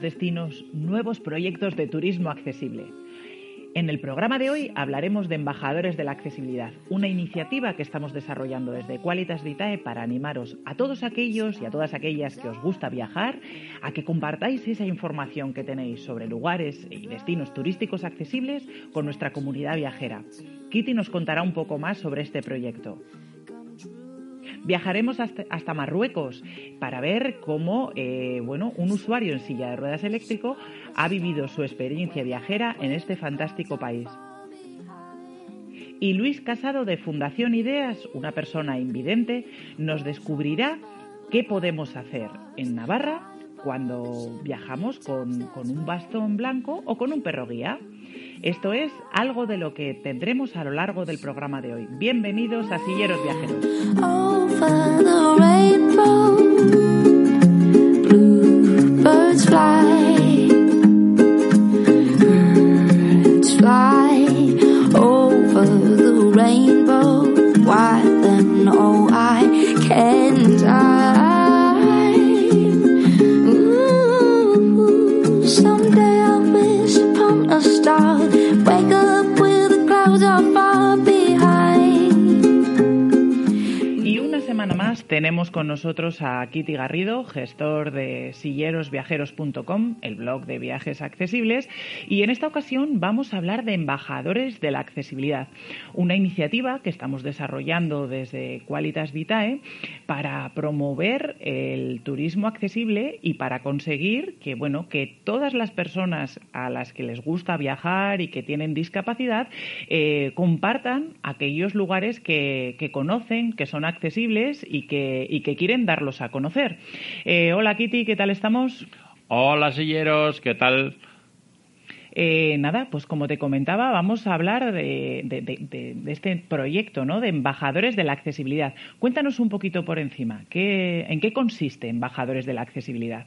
destinos, nuevos proyectos de turismo accesible. En el programa de hoy hablaremos de Embajadores de la Accesibilidad, una iniciativa que estamos desarrollando desde Qualitas Vitae para animaros a todos aquellos y a todas aquellas que os gusta viajar a que compartáis esa información que tenéis sobre lugares y destinos turísticos accesibles con nuestra comunidad viajera. Kitty nos contará un poco más sobre este proyecto. Viajaremos hasta, Marruecos para ver cómo eh, bueno, un usuario en silla de ruedas eléctrico ha vivido su experiencia viajera en este fantástico país. Y Luis Casado de Fundación Ideas, una persona invidente, nos descubrirá qué podemos hacer en Navarra cuando viajamos con, con un bastón blanco o con un perro guía. Esto es algo de lo que tendremos a lo largo del programa de hoy. Bienvenidos a Silleros Viajeros. Tenemos con nosotros a Kitty Garrido, gestor de sillerosviajeros.com, el blog de viajes accesibles, y en esta ocasión vamos a hablar de embajadores de la accesibilidad, una iniciativa que estamos desarrollando desde Qualitas Vitae para promover el turismo accesible y para conseguir que bueno, que todas las personas a las que les gusta viajar y que tienen discapacidad eh, compartan aquellos lugares que, que conocen, que son accesibles y que, y que quieren darlos a conocer. Eh, hola Kitty, ¿qué tal estamos? Hola, silleros, ¿qué tal? Eh, nada, pues como te comentaba, vamos a hablar de, de- de- de- de este proyecto, ¿no? De embajadores de la accesibilidad. Cuéntanos un poquito por encima, ¿qué, ¿en qué consiste embajadores de la accesibilidad?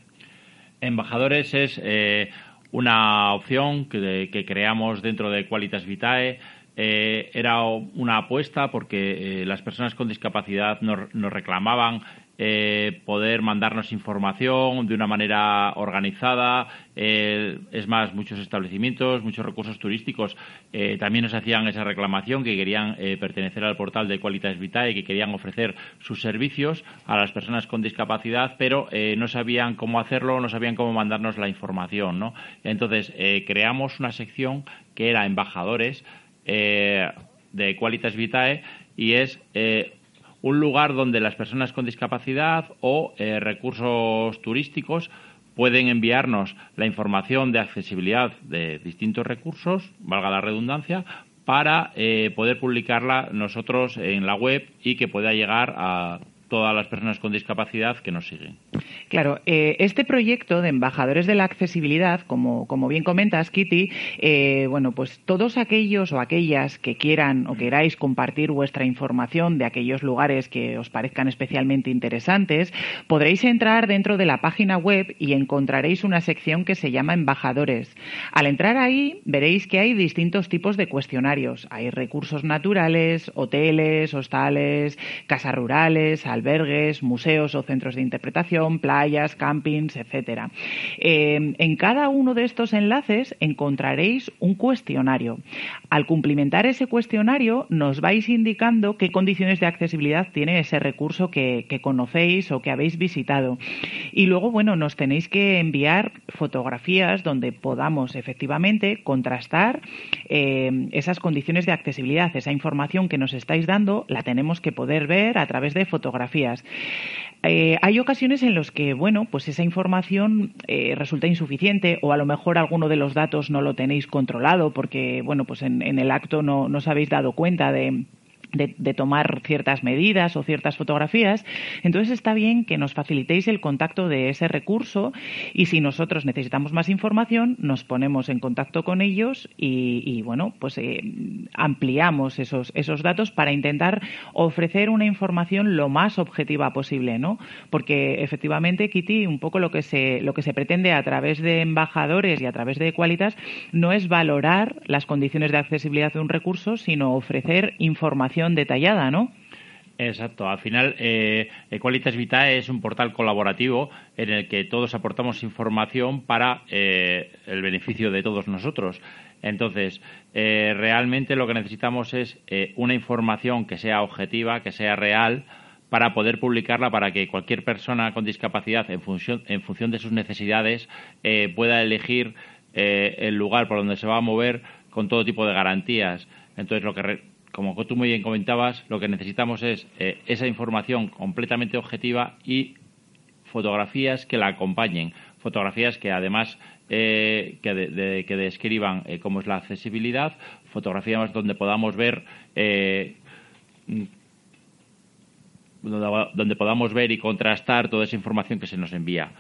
Embajadores es eh, una opción que, que creamos dentro de Qualitas Vitae. Eh, era una apuesta porque eh, las personas con discapacidad nos, nos reclamaban eh, poder mandarnos información de una manera organizada. Es más, muchos establecimientos, muchos recursos turísticos eh, también nos hacían esa reclamación que querían pertenecer al portal de Qualitas Vitae, que querían ofrecer sus servicios a las personas con discapacidad, pero no sabían cómo hacerlo, no sabían cómo mandarnos la información. ¿no? Entonces, creamos una sección que era embajadores de Qualitas Vitae y es eh, un lugar donde las personas con discapacidad o eh, recursos turísticos pueden enviarnos la información de accesibilidad de distintos recursos, valga la redundancia, para eh, poder publicarla nosotros en la web y que pueda llegar a todas las personas con discapacidad que nos siguen. Claro, eh, este proyecto de embajadores de la accesibilidad, como, como bien comentas, Kitty, eh, bueno, pues todos aquellos o aquellas que quieran o queráis compartir vuestra información de aquellos lugares que os parezcan especialmente interesantes, podréis entrar dentro de la página web y encontraréis una sección que se llama embajadores. Al entrar ahí veréis que hay distintos tipos de cuestionarios. Hay recursos naturales, hoteles, hostales, casas rurales, albergues, museos o centros de interpretación, playas, campings, etcétera. Eh, en cada uno de estos enlaces encontraréis un cuestionario. Al cumplimentar ese cuestionario, nos vais indicando qué condiciones de accesibilidad tiene ese recurso que, conocéis o que habéis visitado. Y luego, bueno, nos tenéis que enviar fotografías donde podamos efectivamente contrastar eh, esas condiciones de accesibilidad, esa información que nos estáis dando, la tenemos que poder ver a través de fotografías. Eh, hay ocasiones en las que, bueno, pues esa información eh, resulta insuficiente o a lo mejor alguno de los datos no lo tenéis controlado porque, bueno, pues en, el acto no, no os habéis dado cuenta de de, tomar ciertas medidas o ciertas fotografías. Entonces está bien que nos facilitéis el contacto de ese recurso y si nosotros necesitamos más información, nos ponemos en contacto con ellos y, bueno, pues eh, ampliamos esos, esos datos para intentar ofrecer una información lo más objetiva posible, ¿no? Porque efectivamente, Kitty, un poco lo que se, lo que se pretende a través de embajadores y a través de Qualitas no es valorar las condiciones de accesibilidad de un recurso, sino ofrecer información detallada, ¿no? Exacto. Al final, eh, Qualitas Vitae es un portal colaborativo en el que todos aportamos información para eh, el beneficio de todos nosotros. Entonces, eh, realmente lo que necesitamos es eh, una información que sea objetiva, que sea real, para poder publicarla para que cualquier persona con discapacidad, en función, en función de sus necesidades, pueda elegir el lugar por donde se va a mover con todo tipo de garantías. Entonces, lo que como tú muy bien comentabas, lo que necesitamos es eh, esa información completamente objetiva y fotografías que la acompañen, fotografías que además eh, que, describan eh, cómo es la accesibilidad, fotografías donde podamos ver mm, donde podamos ver y contrastar toda esa información que se nos envía.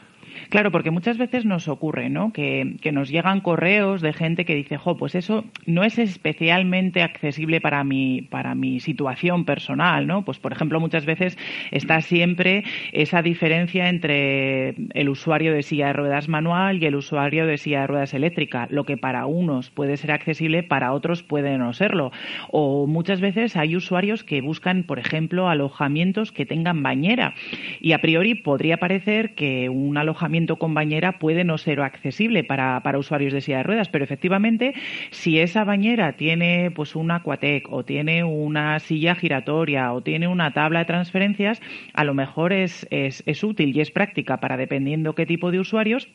Claro, porque muchas veces nos ocurre, ¿no? Que, nos llegan correos de gente que dice, jo, pues eso no es especialmente accesible para mi, para mi situación personal, ¿no? Pues, por ejemplo, muchas veces está siempre esa diferencia entre el usuario de silla de ruedas manual y el usuario de silla de ruedas eléctrica. Lo que para unos puede ser accesible, para otros puede no serlo. O muchas veces hay usuarios que buscan, por ejemplo, alojamientos que tengan bañera. Y a priori podría parecer que un alojamiento alojamiento con bañera puede no ser accesible para, para usuarios de silla de ruedas, pero efectivamente, si esa bañera tiene pues un Aquatec o tiene una silla giratoria o tiene una tabla de transferencias, a lo mejor es, es, es útil y es práctica para dependiendo qué tipo de usuarios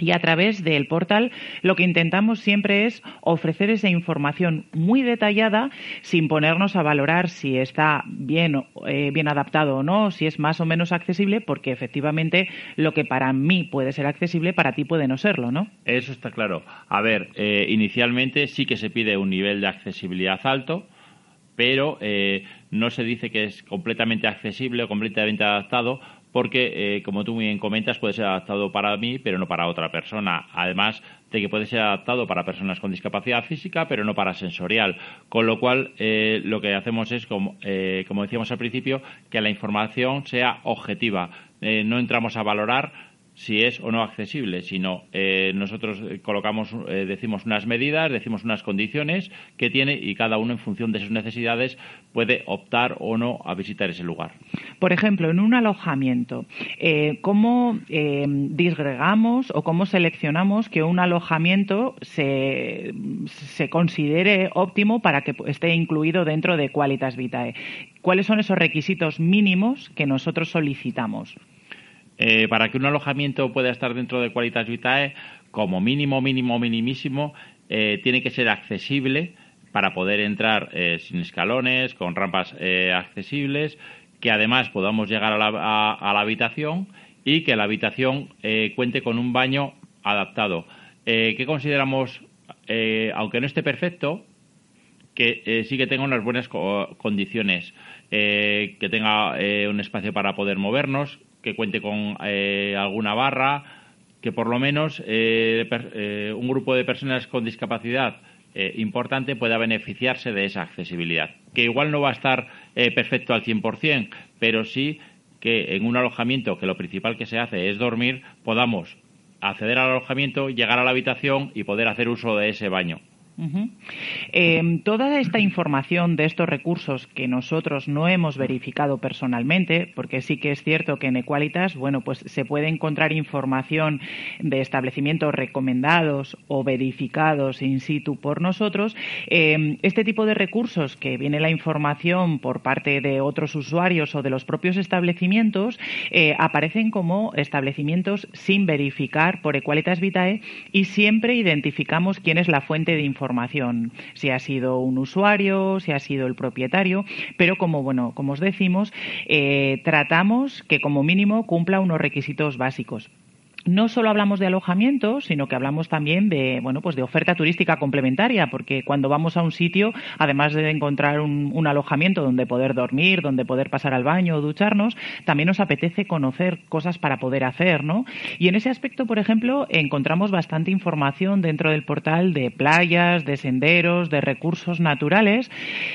y a través del portal lo que intentamos siempre es ofrecer esa información muy detallada sin ponernos a valorar si está bien, eh, bien adaptado o no, si es más o menos accesible, porque efectivamente lo que para mí puede ser accesible, para ti puede no serlo, ¿no? Eso está claro. A ver, eh, inicialmente sí que se pide un nivel de accesibilidad alto, pero eh, no se dice que es completamente accesible o completamente adaptado porque, eh, como tú muy bien comentas, puede ser adaptado para mí, pero no para otra persona. Además de que puede ser adaptado para personas con discapacidad física, pero no para sensorial. Con lo cual, eh, lo que hacemos es, como, eh, como decíamos al principio, que la información sea objetiva. no entramos a valorar si es o no accesible, sino eh, nosotros eh, colocamos, eh, decimos unas medidas, decimos unas condiciones que tiene y cada uno en función de sus necesidades puede optar o no a visitar ese lugar. Por ejemplo, en un alojamiento, ¿cómo disgregamos o cómo seleccionamos que un alojamiento se, se considere óptimo para que esté incluido dentro de Qualitas Vitae? ¿Cuáles son esos requisitos mínimos que nosotros solicitamos? Eh, para que un alojamiento pueda estar dentro de Qualitas Vitae, como mínimo, mínimo, minimísimo, eh, tiene que ser accesible para poder entrar eh, sin escalones, con rampas accesibles, que además podamos llegar a la, habitación y que la habitación cuente con un baño adaptado. ¿Qué consideramos, aunque no esté perfecto, que sí que tenga unas buenas condiciones, que tenga un espacio para poder movernos, que cuente con eh, alguna barra, que por lo menos eh, eh, un grupo de personas con discapacidad importante pueda beneficiarse de esa accesibilidad. Que igual no va a estar perfecto al 100%, pero sí que en un alojamiento que lo principal que se hace es dormir, podamos acceder al alojamiento, llegar a la habitación y poder hacer uso de ese baño. Eh, toda esta información de estos recursos que nosotros no hemos verificado personalmente, porque sí que es cierto que en Equalitas, bueno, pues se puede encontrar información de establecimientos recomendados o verificados in situ por nosotros. Eh, este tipo de recursos que viene la información por parte de otros usuarios o de los propios establecimientos eh, aparecen como establecimientos sin verificar por Equalitas Vitae y siempre identificamos quién es la fuente de información si ha sido un usuario, si ha sido el propietario, pero como bueno, como os decimos, eh, tratamos que como mínimo cumpla unos requisitos básicos no solo hablamos de alojamiento, sino que hablamos también de, bueno, pues de oferta turística complementaria, porque cuando vamos a un sitio, además de encontrar un, alojamiento donde poder dormir, donde poder pasar al baño o ducharnos, también nos apetece conocer cosas para poder hacer, ¿no? Y en ese aspecto, por ejemplo, encontramos bastante información dentro del portal de playas, de senderos, de recursos naturales,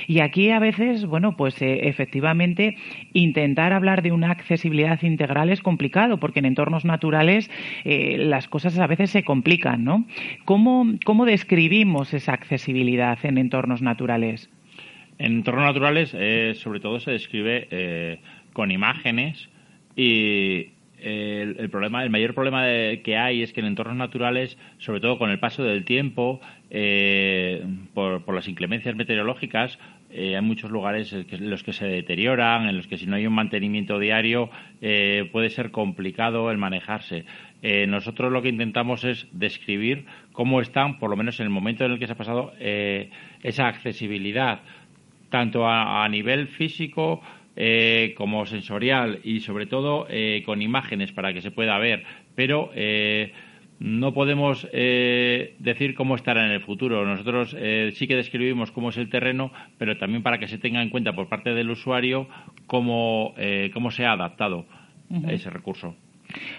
y aquí a veces, bueno, pues eh, efectivamente intentar hablar de una accesibilidad integral es complicado, porque en entornos naturales eh, las cosas a veces se complican, ¿no? ¿Cómo, ¿Cómo describimos esa accesibilidad en entornos naturales? En entornos naturales, eh, sobre todo, se describe eh, con imágenes y el, problema, el mayor problema que hay es que en entornos naturales, sobre todo con el paso del tiempo, por, por, las inclemencias meteorológicas, hay muchos lugares en los que se deterioran, en los que si no hay un mantenimiento diario puede ser complicado el manejarse. Eh, nosotros lo que intentamos es describir cómo están, por lo menos en el momento en el que se ha pasado, eh, esa accesibilidad, tanto a, nivel físico eh, como sensorial y sobre todo con imágenes para que se pueda ver. Pero no podemos decir cómo estará en el futuro. Nosotros sí que describimos cómo es el terreno, pero también para que se tenga en cuenta por parte del usuario cómo, cómo se ha adaptado ese recurso.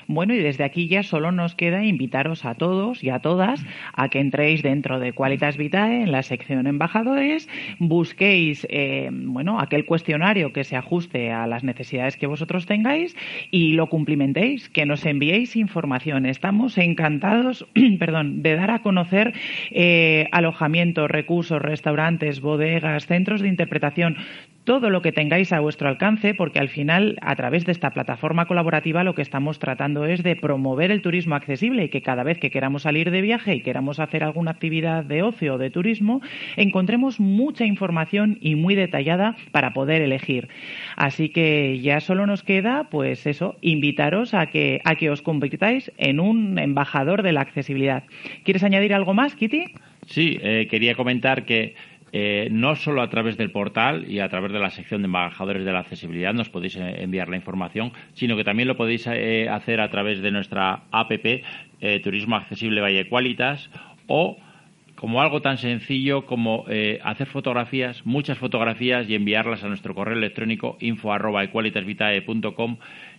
Bueno, y desde aquí ya solo nos queda invitaros a todos y a todas a que entréis dentro de Qualitas Vitae en la sección embajadores, busquéis eh, bueno aquel cuestionario que se ajuste a las necesidades que vosotros tengáis y lo cumplimentéis, que nos enviéis información. Estamos encantados, perdón, de dar a conocer eh, alojamientos, recursos, restaurantes, bodegas, centros de interpretación, todo lo que tengáis a vuestro alcance, porque al final, a través de esta plataforma colaborativa, lo que estamos tratando es de promover el turismo accesible y que cada vez que queramos salir de viaje y queramos hacer alguna actividad de ocio o de turismo, encontremos mucha información y muy detallada para poder elegir. Así que ya solo nos queda, pues eso, invitaros a que, a que os convirtáis en un embajador de la accesibilidad. ¿Quieres añadir algo más, Kitty? Sí, eh, quería comentar que eh, no solo a través del portal y a través de la sección de embajadores de la accesibilidad nos podéis eh, enviar la información, sino que también lo podéis eh, hacer a través de nuestra APP Turismo Accesible Valle o como algo tan sencillo como hacer fotografías, muchas fotografías y enviarlas a nuestro correo electrónico info@equalitasvitae.com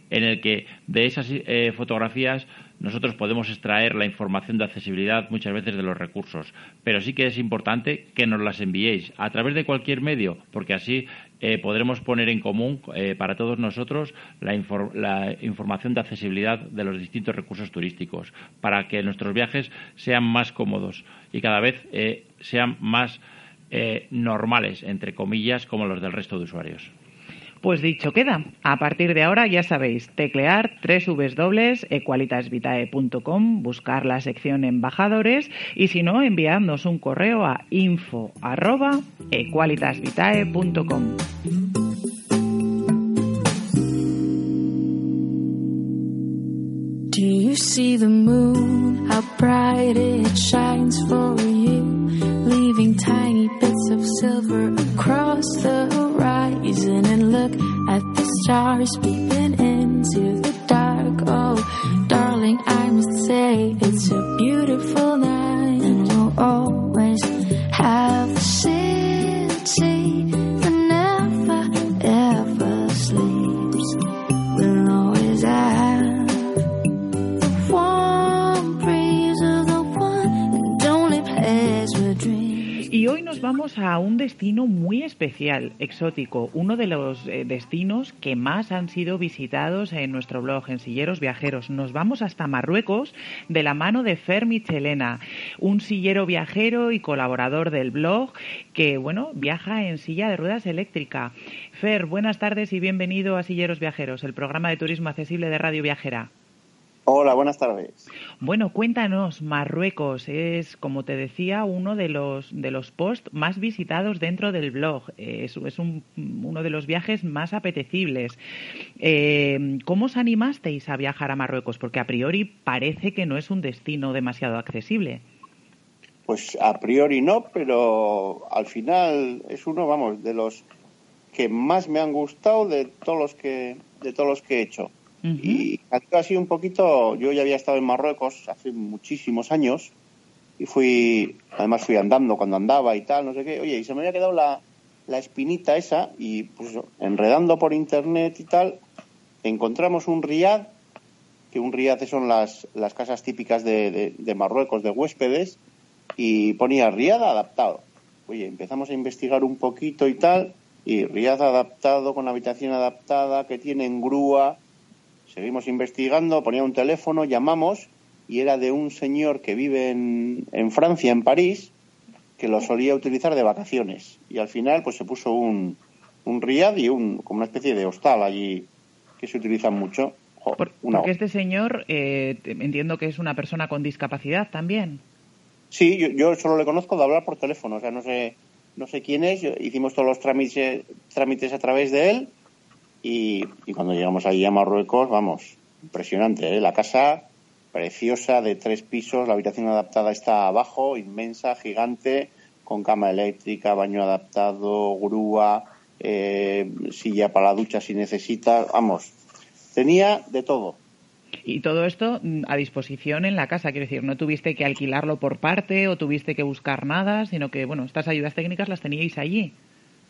en el que de esas fotografías nosotros podemos extraer la información de accesibilidad muchas veces de los recursos, pero sí que es importante que nos las enviéis a través de cualquier medio, porque así eh, podremos poner en común eh, para todos nosotros la, información de accesibilidad de los distintos recursos turísticos, para que nuestros viajes sean más cómodos y cada vez eh, sean más normales, entre comillas, como los del resto de usuarios. Pues dicho queda. A partir de ahora ya sabéis, teclear www.equalitasvitae.com, buscar la sección embajadores y si no, enviadnos un correo a info@equalitasvitae.com. Do you see the moon? How bright it shines for you, leaving tiny bits of silver across the horizon. And look at the stars peeping into the dark. Oh, darling, I must say it's a beautiful night, and we'll always have nos vamos a un destino muy especial, exótico, uno de los eh, destinos que más han sido visitados en nuestro blog, en Silleros Viajeros. Nos vamos hasta Marruecos de la mano de Fer Michelena, un sillero viajero y colaborador del blog que, bueno, viaja en silla de ruedas eléctrica. Fer, buenas tardes y bienvenido a Silleros Viajeros, el programa de turismo accesible de Radio Viajera. Hola, buenas tardes. Bueno, cuéntanos, Marruecos es, como te decía, uno de los, de los posts más visitados dentro del blog. Es, es un, uno de los viajes más apetecibles. Eh, ¿Cómo os animasteis a viajar a Marruecos? Porque a priori parece que no es un destino demasiado accesible. Pues a priori no, pero al final es uno, vamos, de los que más me han gustado de todos los que, de todos los que he hecho y ha sido un poquito, yo ya había estado en Marruecos hace muchísimos años y fui, además fui andando cuando andaba y tal, no sé qué, oye, y se me había quedado la, la espinita esa y pues enredando por internet y tal, encontramos un riad, que un riad son las, las casas típicas de, de, Marruecos, de huéspedes, y ponía riad adaptado. Oye, empezamos a investigar un poquito y tal, y riad adaptado con habitación adaptada, que tienen grúa, Seguimos investigando, ponía un teléfono, llamamos y era de un señor que vive en, en Francia, en París, que lo solía utilizar de vacaciones. Y al final pues se puso un, un riad y un, como una especie de hostal allí que se utiliza mucho. porque este señor eh, entiendo que es una persona con discapacidad también. Sí, yo, yo, solo le conozco de hablar por teléfono, o sea, no sé, no sé quién es. Hicimos todos los trámites, trámites a través de él y, cuando llegamos allí a Marruecos, vamos, impresionante, ¿eh? La casa preciosa de tres pisos, la habitación adaptada está abajo, inmensa, gigante, con cama eléctrica, baño adaptado, grúa, eh, silla para la ducha si necesita, vamos, tenía de todo. Y todo esto mm, a disposición en la casa, quiero decir, no tuviste que alquilarlo por parte o tuviste que buscar nada, sino que, bueno, estas ayudas técnicas las teníais allí.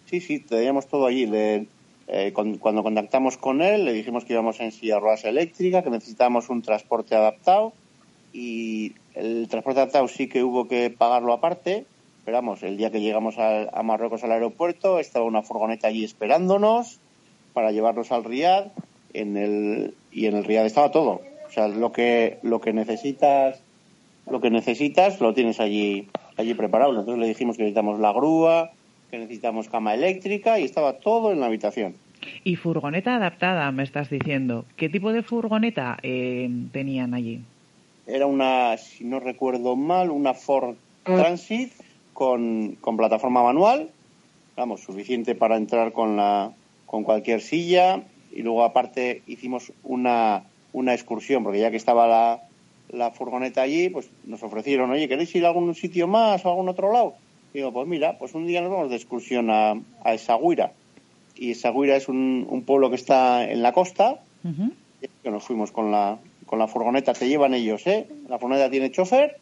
Sí, sí, teníamos todo allí. Le, eh, cuando contactamos con él, le dijimos que íbamos en silla ruedas eléctrica, que necesitábamos un transporte adaptado y el transporte adaptado sí que hubo que pagarlo aparte. Pero vamos, el día que llegamos a, Marruecos al aeropuerto estaba una furgoneta allí esperándonos para llevarnos al Riad en el, y en el Riad estaba todo. O sea, lo que, lo que necesitas lo que necesitas lo tienes allí allí preparado. Entonces le dijimos que necesitamos la grúa, que necesitamos cama eléctrica y estaba todo en la habitación. Y furgoneta adaptada, me estás diciendo. ¿Qué tipo de furgoneta eh, tenían allí? Era una, si no recuerdo mal, una Ford Transit con, con plataforma manual, vamos, suficiente para entrar con, la, con cualquier silla. Y luego aparte hicimos una, una excursión, porque ya que estaba la, la furgoneta allí, pues nos ofrecieron, oye, ¿queréis ir a algún sitio más o a algún otro lado? Digo, pues mira, pues un día nos vamos de excursión a, a Esaguira. Y Esaguira es un, pueblo que está en la costa. que nos fuimos con la, con la furgoneta, te llevan ellos, ¿eh? La furgoneta tiene chofer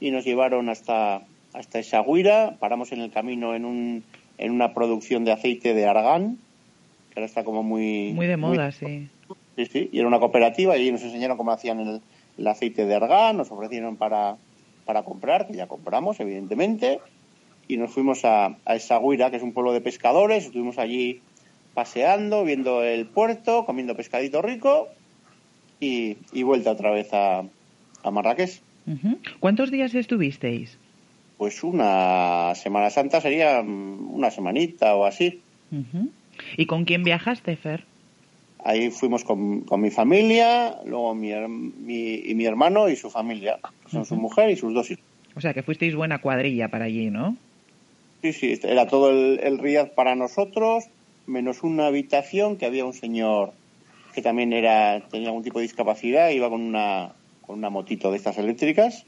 y nos llevaron hasta, hasta Esaguira. Paramos en el camino en, un, en una producción de aceite de argán, que ahora está como muy... Muy de moda, sí. Sí, sí, y era una cooperativa y nos enseñaron cómo hacían el, el aceite de argán, nos ofrecieron para, para comprar, que ya compramos, evidentemente y nos fuimos a, a Esaguira, que es un pueblo de pescadores. Estuvimos allí paseando, viendo el puerto, comiendo pescadito rico y, vuelta otra vez a, a Marrakech. ¿Cuántos días estuvisteis? Pues una Semana Santa sería mm, una semanita o así. ¿Y con quién viajaste, Fer? Ahí fuimos con, con mi familia, luego mi, mi, y mi hermano y su familia, son su mujer y sus dos hijos. O sea, que fuisteis buena cuadrilla para allí, ¿no? Sí, sí, era todo el, el Riad para nosotros, menos una habitación que había un señor que también era tenía algún tipo de discapacidad, iba con una, con una motito de estas eléctricas.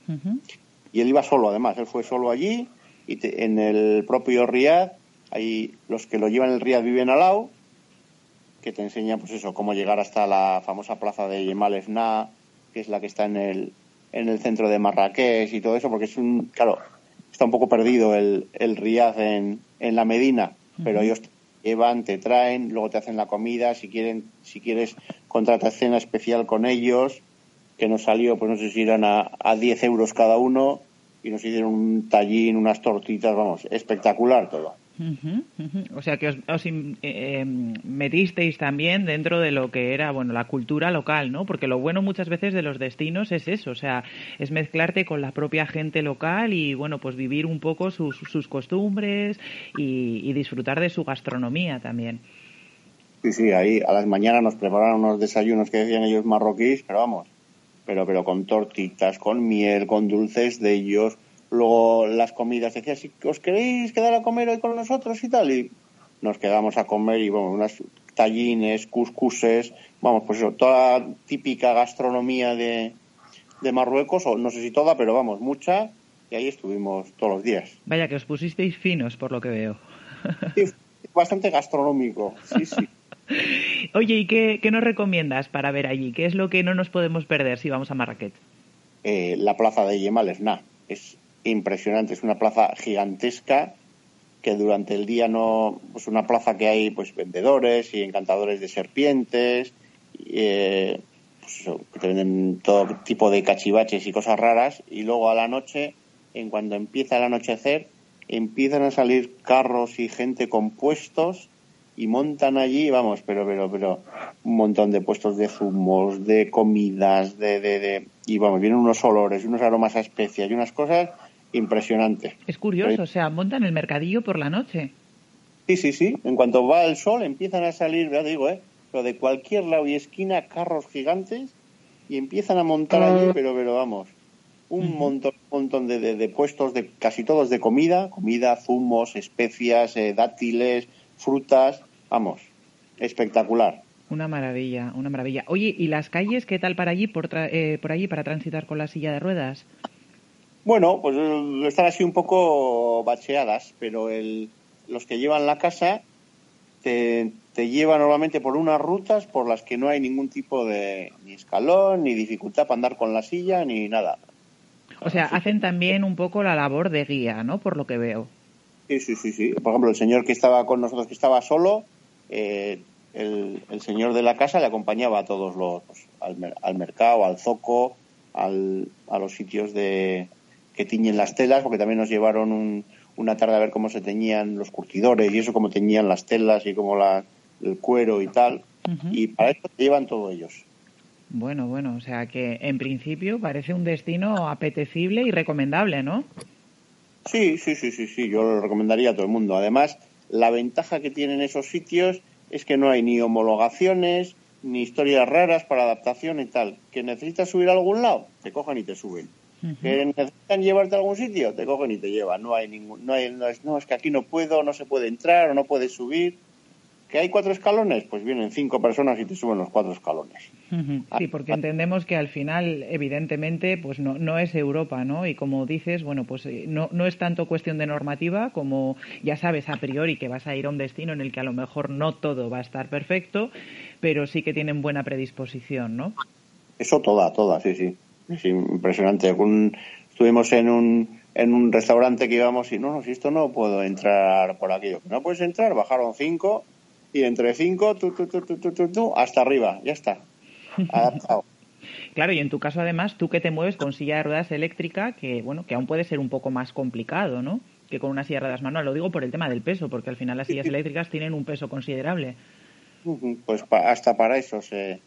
Y él iba solo además, él fue solo allí y en el propio Riad, ahí los que lo llevan el Riad viven al lado, que te enseñan pues eso, cómo llegar hasta la famosa plaza de Yemal Efna, que es la que está en el, en el centro de Marrakech y todo eso, porque es un, claro, está un poco perdido el, el Riad en, en la Medina, pero ellos te llevan, te traen, luego te hacen la comida, si quieren, si quieres contratar cena especial con ellos, que nos salió, pues no sé si irán a, a 10 euros cada uno, y nos hicieron un tallín, unas tortitas, vamos, espectacular todo. O sea que os, eh, em, metisteis también dentro de lo que era bueno la cultura local, ¿no? Porque lo bueno muchas veces de los destinos es eso, o sea, es mezclarte con la propia gente local y bueno pues vivir un poco sus, sus costumbres y, y disfrutar de su gastronomía también. Sí, sí, ahí a las mañanas nos prepararon unos desayunos que decían ellos marroquíes, pero vamos, pero pero con tortitas, con miel, con dulces de ellos Luego las comidas, decía, si os queréis quedar a comer hoy con nosotros y tal, y nos quedamos a comer y bueno, unas tallines, cuscuses, vamos, pues eso, toda típica gastronomía de, de Marruecos, o no sé si toda, pero vamos, mucha, y ahí estuvimos todos los días. Vaya, que os pusisteis finos por lo que veo. Sí, bastante gastronómico, sí, sí. Oye, ¿y qué, qué, nos recomiendas para ver allí? ¿Qué es lo que no nos podemos perder si vamos a Marrakech? Eh, la plaza de Yemal nada es impresionante. Es una plaza gigantesca que durante el día no pues una plaza que hay pues vendedores y encantadores de serpientes eh, pues que venden todo tipo de cachivaches y cosas raras y luego a la noche en cuando empieza el anochecer empiezan a salir carros y gente con puestos y montan allí vamos pero pero pero un montón de puestos de zumos de comidas de, de, de y vamos vienen unos olores unos aromas a especias y unas cosas impresionante. Es curioso, o sea, montan el mercadillo por la noche. Sí, sí, sí. En cuanto va el sol empiezan a salir, ya digo, ¿eh? Pero de cualquier lado y esquina carros gigantes y empiezan a montar allí, ah. pero, pero vamos, un montón, un montón de, de, puestos, de casi todos de comida, comida, zumos, especias, eh, dátiles, frutas, vamos, espectacular. Una maravilla, una maravilla. Oye, ¿y las calles qué tal para allí, por, eh, por allí, para transitar con la silla de ruedas? Bueno, pues eh, están así un poco bacheadas, pero el, los que llevan la casa te, te llevan normalmente por unas rutas por las que no hay ningún tipo de ni escalón, ni dificultad para andar con la silla, ni nada. O sea, hacen también un poco la labor de guía, ¿no? Por lo que veo. Sí, sí, sí, sí. Por ejemplo, el señor que estaba con nosotros, que estaba solo, eh, el, el, señor de la casa le acompañaba a todos los, al, al mercado, al zoco, al, a los sitios de, que tiñen las telas, porque también nos llevaron una tarde a ver cómo se teñían los curtidores y eso, cómo teñían las telas y cómo la, el cuero y tal. Y para eso te llevan todos ellos. Bueno, bueno, o sea que en principio parece un destino apetecible y recomendable, ¿no? Sí, sí, sí, sí, sí, yo lo recomendaría a todo el mundo. Además, la ventaja que tienen esos sitios es que no hay ni homologaciones, ni historias raras para adaptación y tal. Que necesitas subir a algún lado, te cojan y te suben que necesitan llevarte a algún sitio, te cogen y te llevan. No hay ningún, no, hay, no, es, no, es que aquí no puedo, no se puede entrar o no puedes subir. ¿Que hay cuatro escalones? Pues vienen cinco personas y te suben los cuatro escalones. Sí, porque entendemos que al final, evidentemente, pues no, no es Europa, ¿no? Y como dices, bueno, pues eh, no, no es tanto cuestión de normativa como ya sabes a priori que vas a ir a un destino en el que a lo mejor no todo va a estar perfecto, pero sí que tienen buena predisposición, ¿no? Eso toda, toda, sí, sí. Es impresionante. estuvimos en un, en un restaurante que íbamos y no, no, si esto no puedo entrar por aquí. No puedes entrar, bajaron cinco y entre cinco, tú, tú, tú, tú, tú, hasta arriba, ya está. Adaptado. Claro, y en tu caso además, tú que te mueves con silla de ruedas eléctrica, que bueno, que aún puede ser un poco más complicado, ¿no? Que con una silla de ruedas manual. Lo digo por el tema del peso, porque al final las sillas eléctricas tienen un peso considerable. Pues hasta para eso se,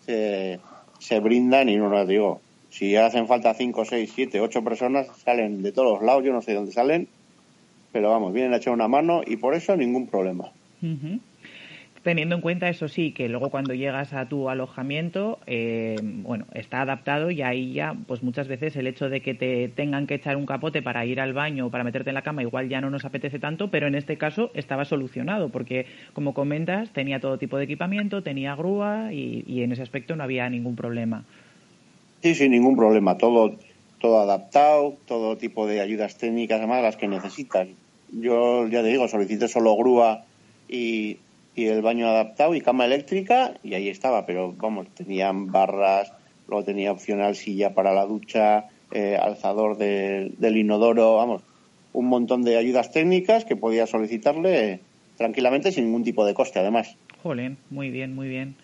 se, se brindan y no lo digo. Si hacen falta 5, 6, 7, 8 personas, salen de todos lados, yo no sé dónde salen, pero vamos, vienen a echar una mano y por eso ningún problema. Teniendo en cuenta, eso sí, que luego cuando llegas a tu alojamiento, eh, bueno, está adaptado y ahí ya, pues muchas veces el hecho de que te tengan que echar un capote para ir al baño o para meterte en la cama, igual ya no nos apetece tanto, pero en este caso estaba solucionado, porque como comentas, tenía todo tipo de equipamiento, tenía grúa y en ese aspecto no había ningún problema. Sí, sin ningún problema. Todo, todo adaptado, todo tipo de ayudas técnicas, además las que necesitas. Yo ya te digo, solicité solo grúa y, y el baño adaptado y cama eléctrica y ahí estaba, pero vamos, tenían barras, luego tenía opcional silla para la ducha, eh, alzador del inodoro, vamos, un montón de ayudas técnicas que podía solicitarle tranquilamente sin ningún tipo de coste, además. Jolín, muy bien, muy bien.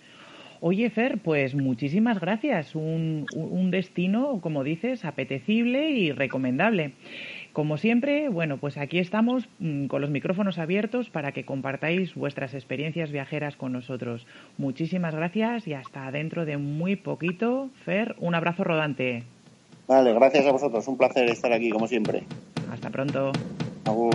Oye, Fer, pues muchísimas gracias. Un, un destino, como dices, apetecible y recomendable. Como siempre, bueno, pues aquí estamos mm, con los micrófonos abiertos para que compartáis vuestras experiencias viajeras con nosotros. Muchísimas gracias y hasta dentro de muy poquito. Fer, un abrazo rodante. Vale, gracias a vosotros. Un placer estar aquí, como siempre. Hasta pronto. Agur.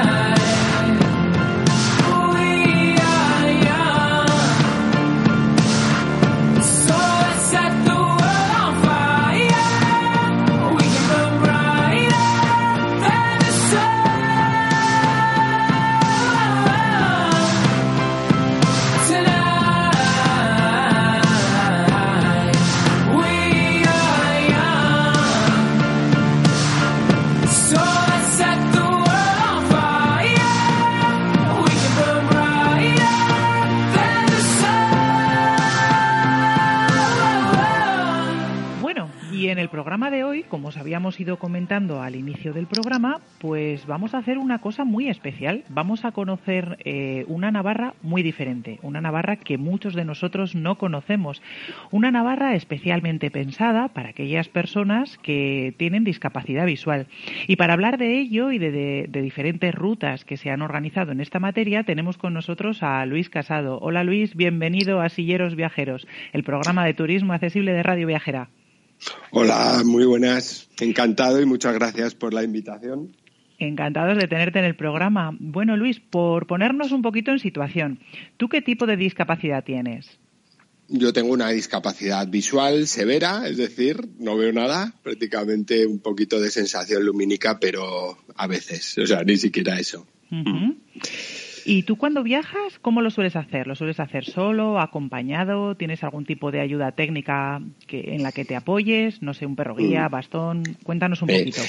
Programa de hoy, como os habíamos ido comentando al inicio del programa, pues vamos a hacer una cosa muy especial. Vamos a conocer eh, una Navarra muy diferente, una Navarra que muchos de nosotros no conocemos, una Navarra especialmente pensada para aquellas personas que tienen discapacidad visual. Y para hablar de ello y de, de- de diferentes rutas que se han organizado en esta materia, tenemos con nosotros a Luis Casado. Hola Luis, bienvenido a Silleros Viajeros, el programa de turismo accesible de Radio Viajera. Hola, muy buenas. Encantado y muchas gracias por la invitación. Encantados de tenerte en el programa. Bueno, Luis, por ponernos un poquito en situación, ¿tú qué tipo de discapacidad tienes? Yo tengo una discapacidad visual severa, es decir, no veo nada, prácticamente un poquito de sensación lumínica, pero a veces, o sea, ni siquiera eso. ¿Y tú cuando viajas, cómo lo sueles hacer? ¿Lo sueles hacer solo, acompañado? ¿Tienes algún tipo de ayuda técnica que, en la que te apoyes? No sé, un perro guía, bastón. Cuéntanos un Eh, poquito.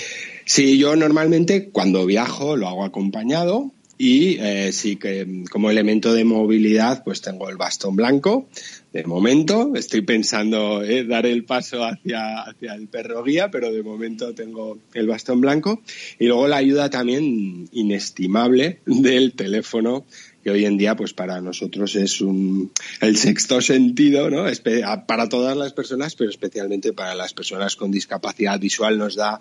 Sí, yo normalmente cuando viajo lo hago acompañado y eh, sí que mm, como elemento de movilidad pues tengo el bastón blanco. De momento estoy pensando eh, dar el paso hacia, hacia el perro guía, pero de momento tengo el bastón blanco. Y luego la ayuda también inestimable del teléfono que hoy en día pues para nosotros es un, el sexto sentido, ¿no? Para todas las personas, pero especialmente para las personas con discapacidad visual nos da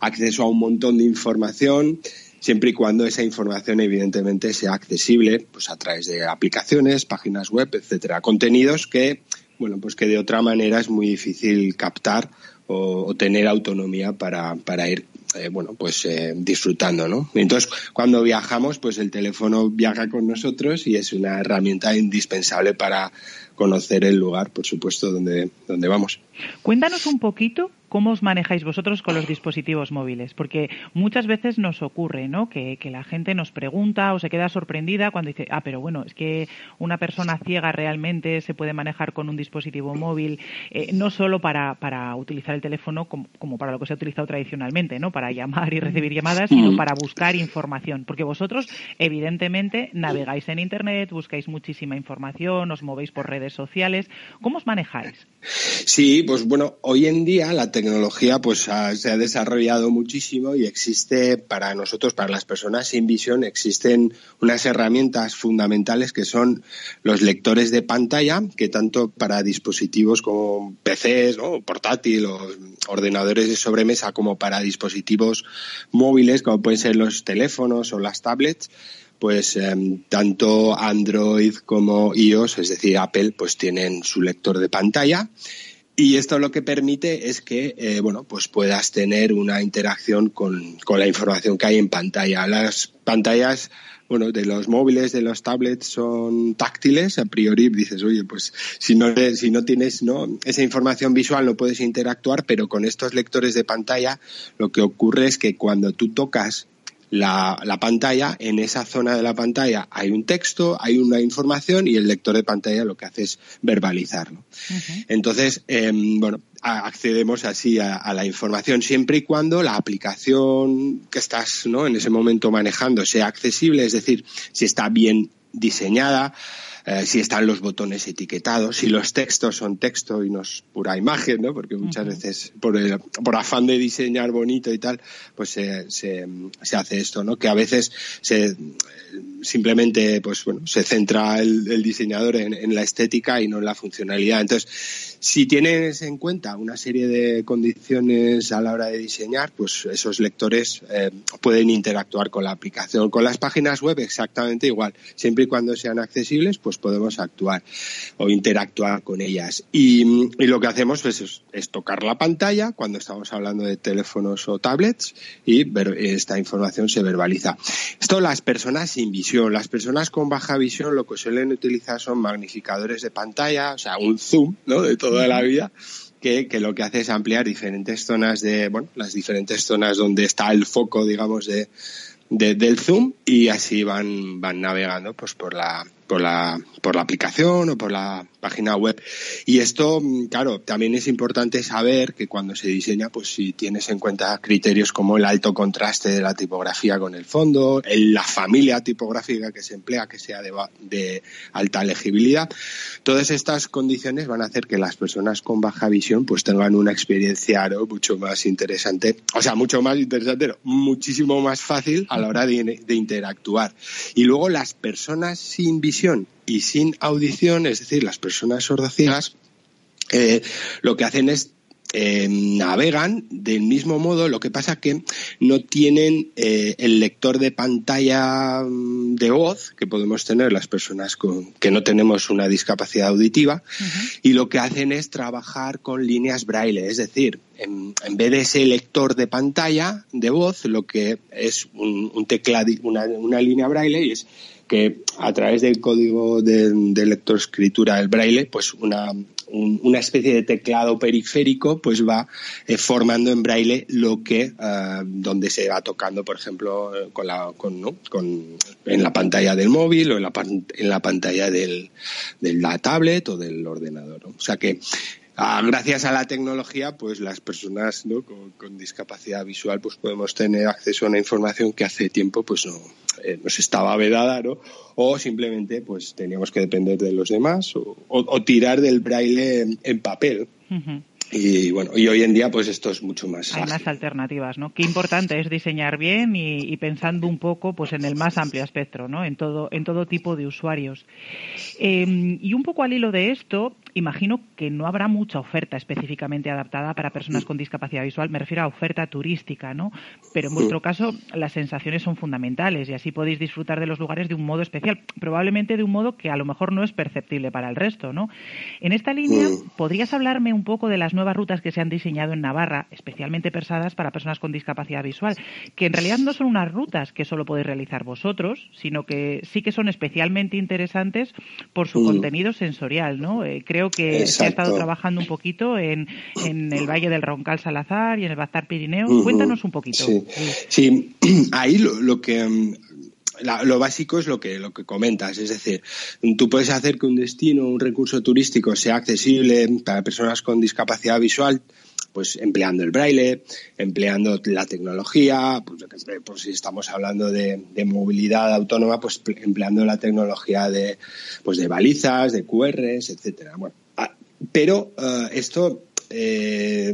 acceso a un montón de información, siempre y cuando esa información evidentemente sea accesible pues a través de aplicaciones, páginas web, etcétera, contenidos que bueno, pues que de otra manera es muy difícil captar o, tener autonomía para, para ir eh, bueno, pues eh, disfrutando, ¿no? Entonces, cuando viajamos, pues el teléfono viaja con nosotros y es una herramienta indispensable para conocer el lugar, por supuesto, donde, donde vamos. Cuéntanos un poquito cómo os manejáis vosotros con los dispositivos móviles, porque muchas veces nos ocurre, ¿no? Que, que la gente nos pregunta o se queda sorprendida cuando dice, ah, pero bueno, es que una persona ciega realmente se puede manejar con un dispositivo móvil, eh, no solo para, para utilizar el teléfono como, como para lo que se ha utilizado tradicionalmente, ¿no? Para llamar y recibir llamadas, sino para buscar información, porque vosotros, evidentemente, navegáis en Internet, buscáis muchísima información, os movéis por redes sociales. ¿Cómo os manejáis? Sí, pues bueno, hoy en día la tecnología pues ha- se ha desarrollado muchísimo y existe para nosotros, para las personas sin visión, existen unas herramientas fundamentales que son los lectores de pantalla, que tanto para dispositivos como PCs, ¿no? portátil o ordenadores de sobremesa, como para dispositivos móviles, como pueden ser los teléfonos o las tablets, pues em, tanto Android como iOS, es decir, Apple, pues tienen su lector de pantalla y esto lo que permite es que, eh, bueno, pues puedas tener una interacción con, con la información que hay en pantalla. Las pantallas bueno, de los móviles, de los tablets son táctiles, a priori dices, oye, pues si no, si no tienes ¿no? esa información visual no puedes interactuar, pero con estos lectores de pantalla lo que ocurre es que cuando tú tocas la, la, pantalla, en esa zona de la pantalla hay un texto, hay una información y el lector de pantalla lo que hace es verbalizarlo. Entonces, em, bueno, accedemos así a, la información siempre y cuando la aplicación que estás ¿no? en ese momento manejando sea accesible, es decir, si está bien diseñada, eh, si están los botones etiquetados, si los textos son texto y no es pura imagen, ¿no? Porque muchas veces por, por afán de diseñar bonito y tal, pues se, se, se, hace esto, ¿no? Que a veces se simplemente, pues bueno, se centra el, el diseñador en, en, la estética y no en la funcionalidad. Entonces, si tienes en cuenta una serie de condiciones a la hora de diseñar, pues esos lectores eh, pueden interactuar con la aplicación. Con las páginas web exactamente igual. Siempre y cuando sean accesibles, pues podemos actuar o interactuar con ellas. Y, lo que hacemos pues, es, tocar la pantalla cuando estamos hablando de teléfonos o tablets y ver, esta información se verbaliza. Esto las personas sin visión. Las personas con baja visión lo que suelen utilizar son magnificadores de pantalla, o sea, un zoom, ¿no? De toda la vida, que, lo que hace es ampliar diferentes zonas de, bueno, las diferentes zonas donde está el foco, digamos, de del zoom y así van, van navegando pues por la, por la, por la aplicación o por la página web. Y esto, mm, claro, también es importante saber que cuando se diseña, pues si tienes en cuenta criterios como el alto contraste de la tipografía con el fondo, la familia tipográfica que se emplea, que sea de, alta legibilidad, todas estas condiciones van a hacer que las personas con baja visión pues tengan una experiencia mucho más interesante, o sea, mucho más interesante, no, muchísimo más fácil a la hora de interactuar. Y luego las personas sin visión y sin audición, es decir, las personas sordociegas, eh, lo que hacen es eh, navegan del mismo modo, lo que pasa que no tienen eh, el lector de pantalla mm, de voz que podemos tener las personas con, que no tenemos una discapacidad auditiva uh -huh. y lo que hacen es trabajar con líneas braille, es decir, en, en, vez de ese lector de pantalla de voz, lo que es un, un teclado, una, una línea braille y es que a través del código de, de lectoescritura del braille, pues una, un, una especie de teclado periférico, pues va eh, formando en braille lo que, uh, donde se va tocando, por ejemplo, con la, con, ¿no? con, en la pantalla del móvil o en la, en la pantalla del, de la tablet o del ordenador. O sea que Ah, gracias a la tecnología, pues las personas ¿no? con, con, discapacidad visual pues podemos tener acceso a una información que hace tiempo pues no eh, nos estaba vedada, ¿no? O simplemente pues teníamos que depender de los demás o, o, o tirar del braille en, en papel. Uh -huh. Y bueno, y hoy en día pues esto es mucho más. Hay ágil. más alternativas, ¿no? Qué importante es diseñar bien y, y, pensando un poco pues en el más amplio espectro, ¿no? En todo, en todo tipo de usuarios. Eh, y un poco al hilo de esto, imagino que no habrá mucha oferta específicamente adaptada para personas con discapacidad visual. Me refiero a oferta turística, ¿no? Pero en vuestro caso las sensaciones son fundamentales y así podéis disfrutar de los lugares de un modo especial, probablemente de un modo que a lo mejor no es perceptible para el resto, ¿no? En esta línea, ¿podrías hablarme un poco de las nuevas rutas que se han diseñado en Navarra, especialmente pensadas para personas con discapacidad visual, que en realidad no son unas rutas que solo podéis realizar vosotros, sino que sí que son especialmente interesantes por su contenido sensorial, ¿no? Eh, creo que Exacto. se ha estado trabajando un poquito en, en, el Valle del Roncal Salazar y en el Bazar Pirineo. Uh -huh. Cuéntanos un poquito. Sí, sí. ahí lo, lo que mm, la, lo básico es lo que, lo que comentas, es decir, tú puedes hacer que un destino, un recurso turístico sea accesible para personas con discapacidad visual, pues empleando el braille, empleando la tecnología, pues, pues si estamos hablando de, de, movilidad autónoma, pues empleando la tecnología de, pues de balizas, de QRs, etcétera. Bueno, ah, pero uh, esto eh,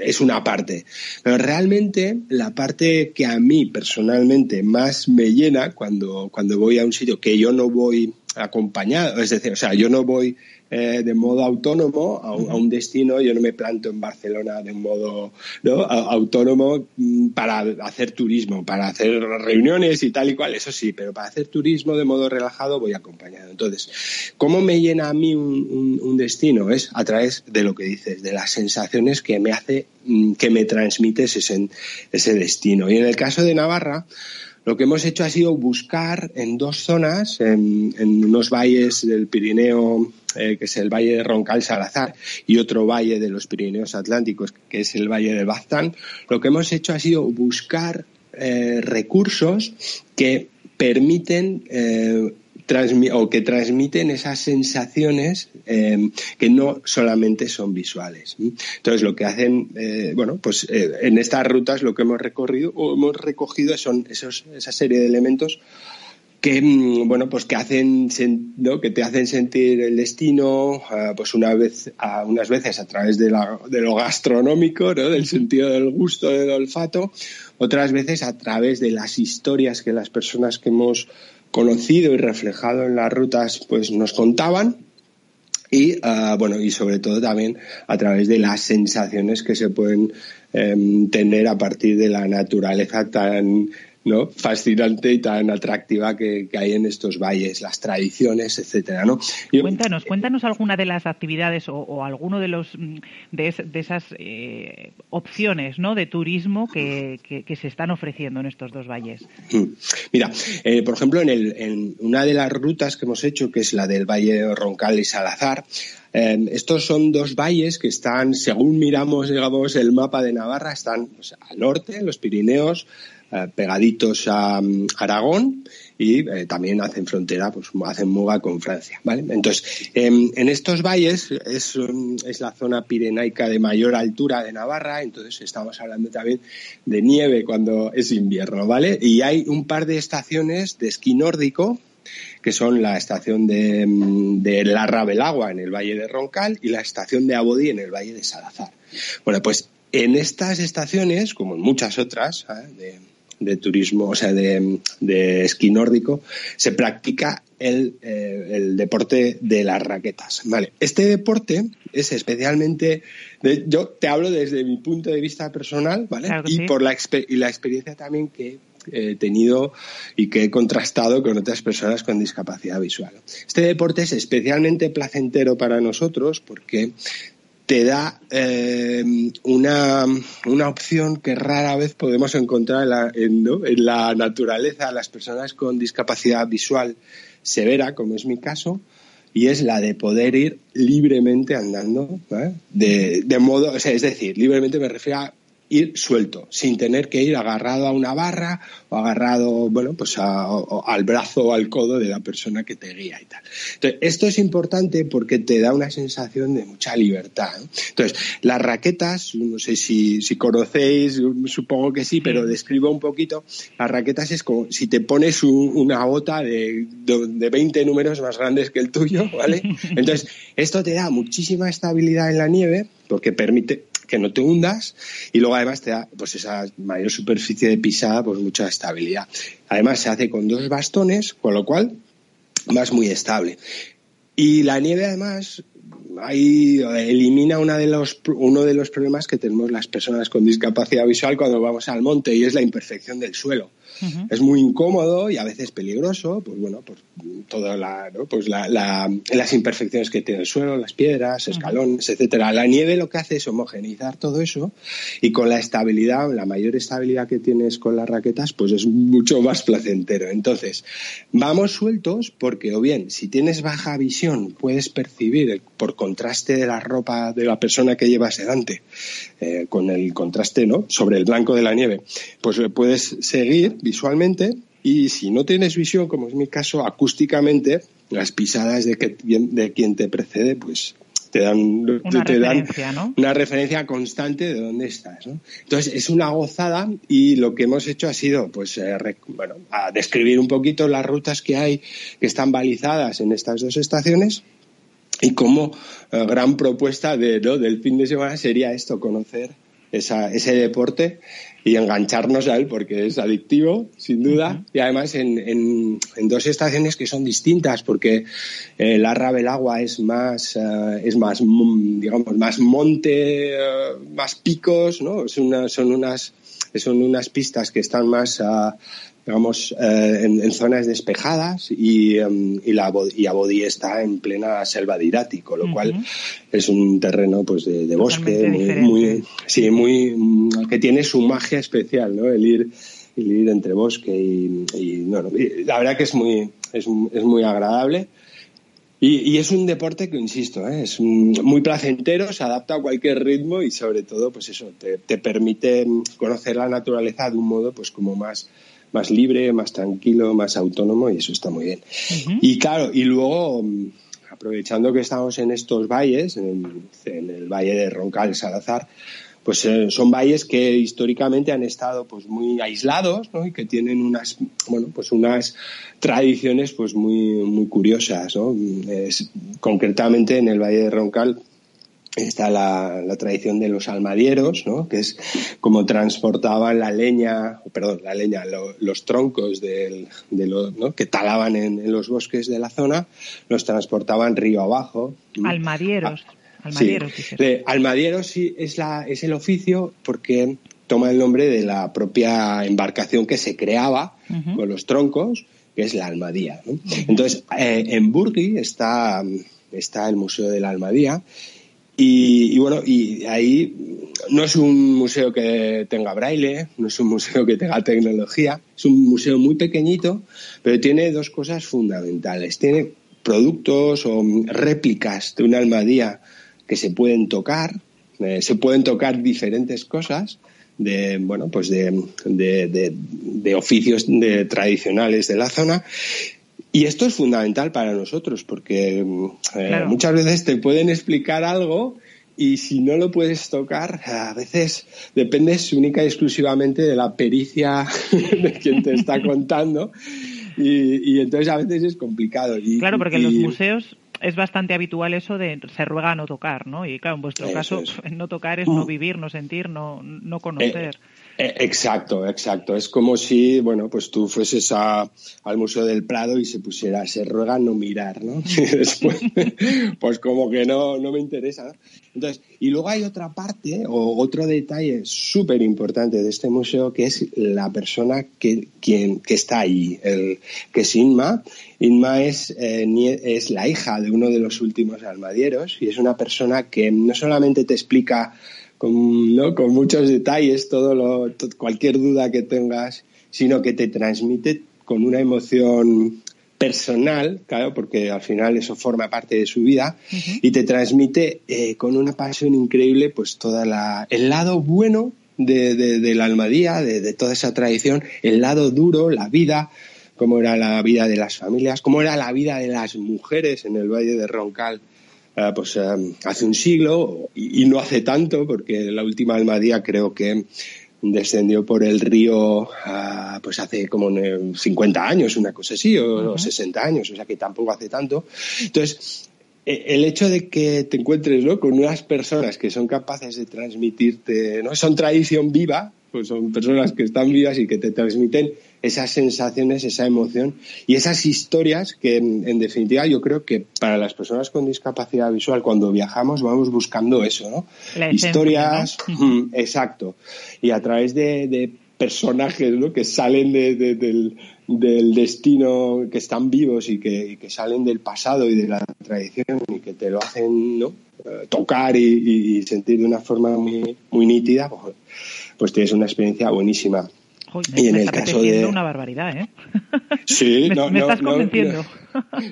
es una parte. Pero realmente la parte que a mí personalmente más me llena cuando, cuando voy a un sitio que yo no voy acompañado, es decir, o sea, yo no voy eh, de modo autónomo a un, destino. Yo no me planto en Barcelona de modo autónomo mm, para hacer turismo, para hacer reuniones y tal y cual, eso sí, pero para hacer turismo de modo relajado voy acompañado. Entonces, ¿cómo me llena a mí un, destino? Es a través de lo que dices, de las sensaciones que me hace, mm, que me transmite ese, ese destino. Y en el caso de Navarra, lo que hemos hecho ha sido buscar en dos zonas, en, unos valles del Pirineo, eh, que es el Valle de Roncal Salazar, y otro valle de los Pirineos Atlánticos, que es el Valle de Baztán, lo que hemos hecho ha sido buscar eh, recursos que permiten eh, o que transmiten esas sensaciones eh, que no solamente son visuales. Entonces, lo que hacen, eh, bueno, pues en estas rutas lo que hemos recorrido o hemos recogido son esos, esa serie de elementos que mm, bueno pues que hacen ¿no? que te hacen sentir el destino pues una vez a, unas veces a través de, la, de lo gastronómico ¿no? del sentido del gusto del olfato otras veces a través de las historias que las personas que hemos conocido y reflejado en las rutas pues nos contaban y ah, bueno y sobre todo también a través de las sensaciones que se pueden em, tener a partir de la naturaleza tan ¿no? fascinante y tan atractiva que, hay en estos valles, las tradiciones, etcétera, ¿no? cuéntanos, cuéntanos alguna de las actividades o, alguno de los mm, de, esas eh, opciones, ¿no? De turismo que, se están ofreciendo en estos dos valles. Mm. Mira, eh, por ejemplo, en, el, en una de las rutas que hemos hecho, que es la del Valle Roncal y Salazar, eh, estos son dos valles que están, según miramos, digamos, el mapa de Navarra, están pues, al norte, los Pirineos, eh, pegaditos a mm, Aragón y eh, también hacen frontera, pues hacen muga con Francia, ¿vale? Entonces, em, en estos valles es, es, la zona pirenaica de mayor altura de Navarra, entonces estamos hablando también de nieve cuando es invierno, ¿vale? Y hay un par de estaciones de esquí nórdico que son la estación de, mm, La Rabelagua en el Valle de Roncal y la estación de Abodí en el Valle de Salazar. Bueno, pues en estas estaciones, como en muchas otras, ¿eh? de, de turismo, o sea, de, esquí nórdico, se practica el, eh, el, deporte de las raquetas. Vale, este deporte es especialmente, yo te hablo desde mi punto de vista personal, ¿vale? y por la, y la experiencia también que he tenido y que he contrastado con otras personas con discapacidad visual. Este deporte es especialmente placentero para nosotros porque te da eh, una, una, opción que rara vez podemos encontrar en la, en, la naturaleza, las personas con discapacidad visual severa, como es mi caso, y es la de poder ir libremente andando, de, de, modo, o sea, es decir, libremente me refiero a ir suelto, sin tener que ir agarrado a una barra o agarrado, bueno, pues al brazo o al codo de la persona que te guía y tal. Entonces, esto es importante porque te da una sensación de mucha libertad. Entonces, las raquetas, no sé si, si conocéis, supongo que sí, pero describo un poquito, las raquetas es como si te pones una bota de, de 20 números más grandes que el tuyo, ¿vale? Entonces, esto te da muchísima estabilidad en la nieve porque permite que no te hundas y luego además te da pues esa mayor superficie de pisada, pues mucha estabilidad. Además se hace con dos bastones, con lo cual vas muy estable. Y la nieve además ahí elimina una de los, uno de los problemas que tenemos las personas con discapacidad visual cuando vamos al monte y es la imperfección del suelo. Es muy incómodo y a veces peligroso, pues bueno, por todas la, pues las imperfecciones que tiene el suelo, las piedras, escalones, etcétera. La nieve lo que hace es homogeneizar todo eso y con la estabilidad, la mayor estabilidad que tienes con las raquetas, pues es mucho más placentero. Entonces, vamos sueltos porque o bien, si tienes baja visión, puedes percibir el, por contraste de la ropa de la persona que llevas delante, eh, con el contraste, ¿no? Sobre el blanco de la nieve, pues puedes seguir visualmente y si no tienes visión, como es mi caso, acústicamente, las pisadas de, que, de quien te precede, pues te dan, una, te referencia, dan una referencia constante de dónde estás. ¿no? Entonces es una gozada y lo que hemos hecho ha sido pues eh, bueno, a describir un poquito las rutas que hay que están balizadas en estas dos estaciones y como eh, gran propuesta de, ¿no? del fin de semana sería esto, conocer ese deporte y engancharnos a él porque es adictivo, sin duda, y además en, en, dos estaciones que son distintas porque el Arra del Agua es más, eh, es más, mm, digamos, más monte, eh, más picos, ¿no? Es una, son unas son unas pistas que están más uh, digamos, eh, en, zonas despejadas y, em, y, la, y Abodí está en plena selva de Irati, con lo cual es un terreno pues de, bosque muy, sí, muy, mm, que tiene su magia especial, ¿no? El ir, el ir entre bosque y, y, la verdad que es muy, es, es muy agradable. Y, y, es un deporte que, insisto, ¿eh? es muy placentero, se adapta a cualquier ritmo y sobre todo, pues eso, te, te permite conocer la naturaleza de un modo, pues como más, más libre, más tranquilo, más autónomo y eso está muy bien. Y claro, y luego mm, aprovechando que estamos en estos valles, en, el valle de Roncal, Salazar, pues eh, son valles que históricamente han estado pues muy aislados ¿no? y que tienen unas bueno pues unas tradiciones pues muy muy curiosas ¿no? concretamente en el valle de Roncal está la, tradición de los almadieros, ¿no? que es como transportaban la leña, perdón, la leña, los troncos de los, ¿no? que talaban en, los bosques de la zona, los transportaban río abajo. Almadieros. Almadieros, sí. almadieros sí es, la, es el oficio porque toma el nombre de la propia embarcación que se creaba con los troncos, que es la almadía. Entonces, eh, en Burgui está, está el Museo de la Almadía y, bueno, y ahí no es un museo que tenga braille, no es un museo que tenga tecnología, es un museo muy pequeñito, pero tiene dos cosas fundamentales. Tiene productos o réplicas de una almadía que se pueden tocar, eh, se pueden tocar diferentes cosas de bueno pues de, de, de oficios tradicionales de la zona y esto es fundamental para nosotros porque eh, muchas veces te pueden explicar algo y si no lo puedes tocar, a veces dependes única y exclusivamente de la pericia de quien te está contando y, entonces a veces es complicado. Y, claro, porque en los museos es bastante habitual eso de se ruega no tocar, ¿no? Y claro, en vuestro caso, no tocar es no mm. vivir, no sentir, no, no conocer. Eh, eh, exacto, exacto. Es como si, bueno, pues tú fueses a, al Museo del Prado y se pusiera, se ruega no mirar, ¿no? Y después, pues como que no, no me interesa. Entonces, y luego hay otra parte o otro detalle súper importante de este museo que es la persona que, quien, que está ahí, el, que es Inma. Inma es, eh, es la hija de uno de los últimos almadieros y es una persona que no solamente te explica con, ¿no? con muchos detalles, todo lo, cualquier duda que tengas, sino que te transmite con una emoción personal, claro, porque al final eso forma parte de su vida, y te transmite eh, con una pasión increíble, pues toda la, el lado bueno de, de, la almadía, de, de, toda esa tradición, el lado duro, la vida, cómo era la vida de las familias, cómo era la vida de las mujeres en el Valle de Roncal eh, pues eh, hace un siglo y, no hace tanto, porque la última Almadía creo que descendió por el río eh, pues hace como 50 años, una cosa así, o, 60 años, o sea que tampoco hace tanto. Entonces, el hecho de que te encuentres ¿no? con unas personas que son capaces de transmitirte, ¿no? son tradición viva, pues son personas que están vivas y que te transmiten esas sensaciones, esa emoción y esas historias que, en, definitiva, yo creo que para las personas con discapacidad visual, cuando viajamos, vamos buscando eso, ¿no? historias, exacto. Y a través de, personajes ¿no? que salen del, destino, que están vivos y que, salen del pasado y de la tradición y que te lo hacen ¿no? Eh, tocar y, sentir de una forma muy, muy nítida, pues, pues tienes una experiencia buenísima y en el caso de una barbaridad, ¿eh? Sí, me, no, me estás convenciendo.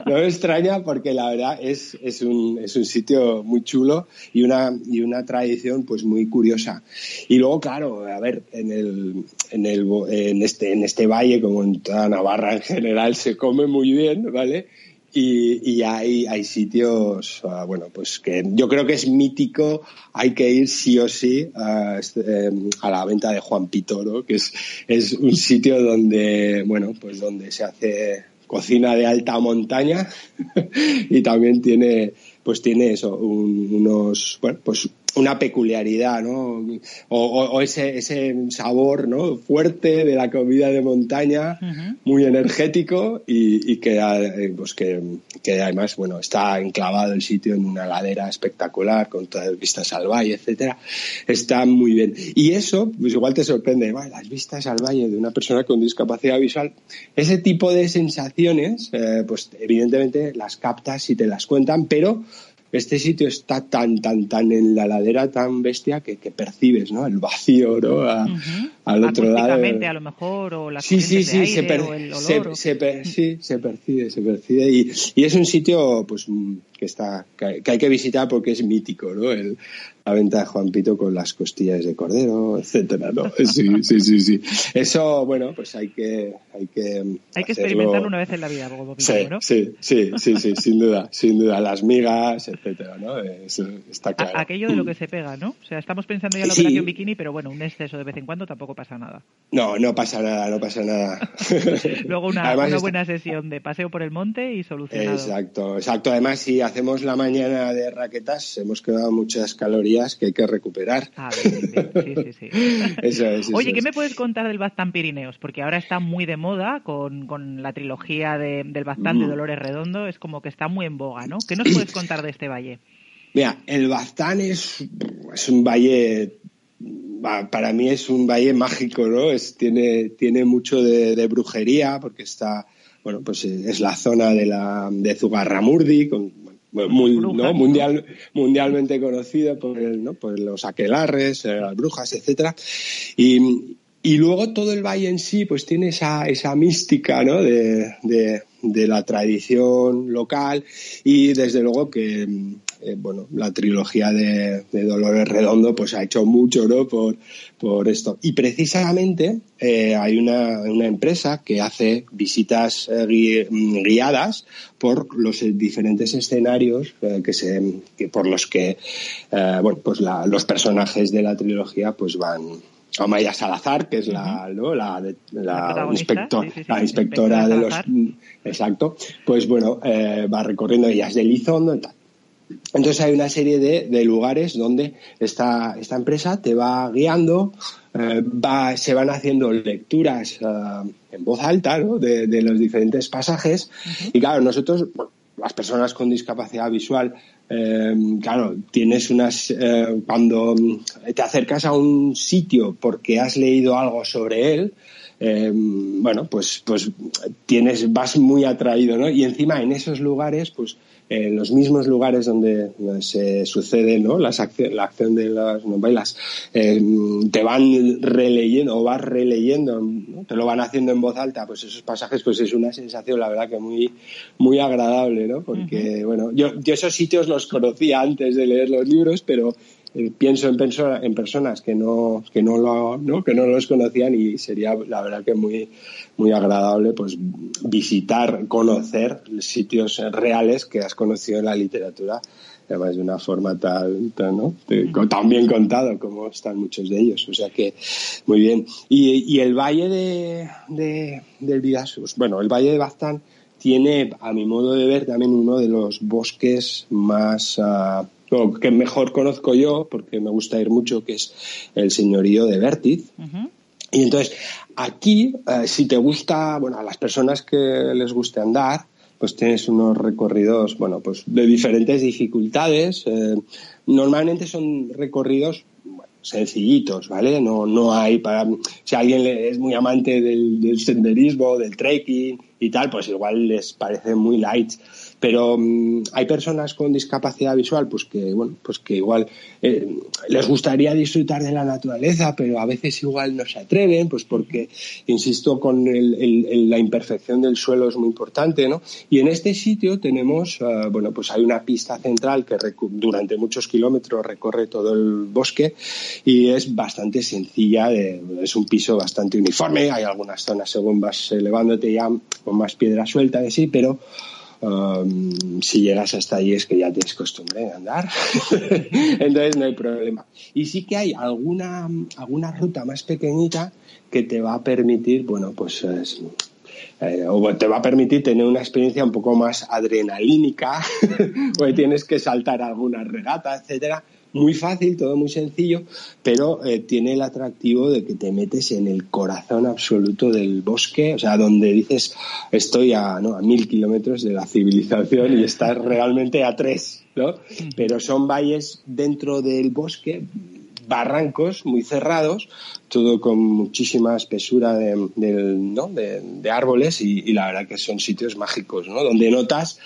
No, me extraña porque la verdad es, es, un, es un sitio muy chulo y una, y una tradición pues muy curiosa. Y luego, claro, a ver, en, el, en, el, en, este, en este valle, como en toda Navarra en general, se come muy bien, ¿vale? Y, hay, hay sitios, ah, bueno, pues que yo creo que es mítico, hay que ir sí o sí a, este, em, a la venta de Juan Pitoro, que es, es un sitio donde, bueno, pues donde se hace cocina de alta montaña y también tiene, pues tiene eso, unos, bueno, pues una peculiaridad, ¿no? O, ese, ese sabor, ¿no? Fuerte de la comida de montaña, muy energético y, que, eh, pues que, que, además, bueno, está enclavado el sitio en una ladera espectacular con todas las vistas al valle, etcétera. Está muy bien. Y eso, pues igual te sorprende, las vistas al valle de una persona con discapacidad visual, ese tipo de sensaciones, eh, pues evidentemente las captas y te las cuentan, pero este sitio está tan, tan, tan en la ladera, tan bestia, que, percibes, ¿no? El vacío, ¿no? Al otro lado. a lo mejor, o la sí, sí, sí, se, sí, se percibe, se percibe. Y, y, es un sitio, pues, que está, que, hay que visitar porque es mítico, ¿no? El, la venta de Juan Pito con las costillas de cordero, etcétera, ¿no? Sí, sí, sí, sí. Eso, bueno, pues hay que, hay que. Hay que experimentarlo una vez en la vida, sí, ¿no? Sí, sí, sí, sí, sin duda, sin duda. Las migas, etcétera, ¿no? Eso está claro. aquello de lo que se pega, ¿no? O sea, estamos pensando ya en la operación bikini, pero bueno, un exceso de vez en cuando tampoco pasa nada. No, no pasa nada, no pasa nada. Luego una, una buena sesión de paseo por el monte y solucionado. Exacto, exacto. Además, si hacemos la mañana de raquetas, hemos quedado muchas calorías que hay que recuperar. Ah, sí, sí, sí. Oye, ¿qué me puedes contar del Baztán Pirineos? Porque ahora está muy de moda con, con la trilogía de, del Baztán de mm. Dolores Redondo, es como que está muy en boga, ¿no? ¿Qué nos puedes contar de este valle? Mira, el Baztán es, es un valle para mí es un valle mágico, ¿no? Es, tiene, tiene mucho de, brujería porque está, bueno, pues es la zona de la de Zugarramurdi, con muy, ¿no? Mundial, mundialmente conocida por, el, ¿no? por los aquelarres, eh, las brujas, etcétera. Y, y luego todo el valle en sí, pues tiene esa, esa mística, ¿no? De, de, de la tradición local y desde luego que, eh, bueno, la trilogía de, Dolores Redondo pues ha hecho mucho, ¿no? Por, por esto. Y precisamente eh, hay una, una, empresa que hace visitas eh, guiadas por los diferentes escenarios que se, que por los que, bueno, pues la, los personajes de la trilogía pues van, Amaya Salazar, que es la, ¿no? la, la, inspectora de los... Exacto. Pues bueno, va recorriendo ellas de Lizondo y tal. Entonces hay una serie de, lugares donde esta, esta, empresa te va guiando, eh, va, se van haciendo lecturas eh, en voz alta de, los diferentes pasajes. Y claro, nosotros, las personas con discapacidad visual, eh, claro, tienes unas, cuando te acercas a un sitio porque has leído algo sobre él, bueno, pues, pues tienes, vas muy atraído, ¿no? Y encima en esos lugares, pues en los mismos lugares donde, se sucede ¿no? Las la acción de las novelas, eh, te van releyendo o vas releyendo, te lo van haciendo en voz alta, pues esos pasajes, pues es una sensación, la verdad, que muy, muy agradable, ¿no? Porque, bueno, yo, yo esos sitios los conocía antes de leer los libros, pero eh, pienso en, en personas que no, que no lo, ¿no? que no los conocían y sería la verdad que muy, muy agradable pues visitar, conocer sitios reales que has conocido en la literatura además de una forma tan, tan, ¿no? tan bien contado como están muchos de ellos. O sea que, muy bien. Y, y el valle de, de, del Vidasus, bueno, el valle de Baztán tiene, a mi modo de ver, también uno de los bosques más, uh, que mejor conozco yo, porque me gusta ir mucho, que es el señorío de Vértiz. Y entonces, aquí, eh, si te gusta, bueno, a las personas que les guste andar, pues tienes unos recorridos, bueno, pues de diferentes dificultades. Eh, normalmente son recorridos sencillitos, ¿vale? No, no hay para, si alguien es muy amante del, del senderismo, del trekking y tal, pues igual les parece muy light pero mm, hay personas con discapacidad visual pues que bueno pues que igual eh, les gustaría disfrutar de la naturaleza pero a veces igual no se atreven pues porque insisto con la imperfección del suelo es muy importante no y en este sitio tenemos ah, bueno pues hay una pista central que durante muchos kilómetros recorre todo el bosque y es bastante sencilla es un piso bastante uniforme hay algunas zonas según vas elevándote ya con más piedra suelta y sí pero Um, si llegas hasta ahí es que ya tienes costumbre de andar, entonces no hay problema. Y sí que hay alguna, alguna ruta más pequeñita que te va a permitir, bueno, pues eh, o te va a permitir tener una experiencia un poco más adrenalínica, porque tienes que saltar alguna regata, etcétera, muy fácil, todo muy sencillo, pero eh, tiene el atractivo de que te metes en el corazón absoluto del bosque, o sea, donde dices estoy a, ¿no? a mil kilómetros de la civilización y estás realmente a tres, ¿no? Pero son valles dentro del bosque barrancos muy cerrados, todo con muchísima espesura de, ¿no? de, árboles y, y, la verdad que son sitios mágicos, ¿no? Donde notas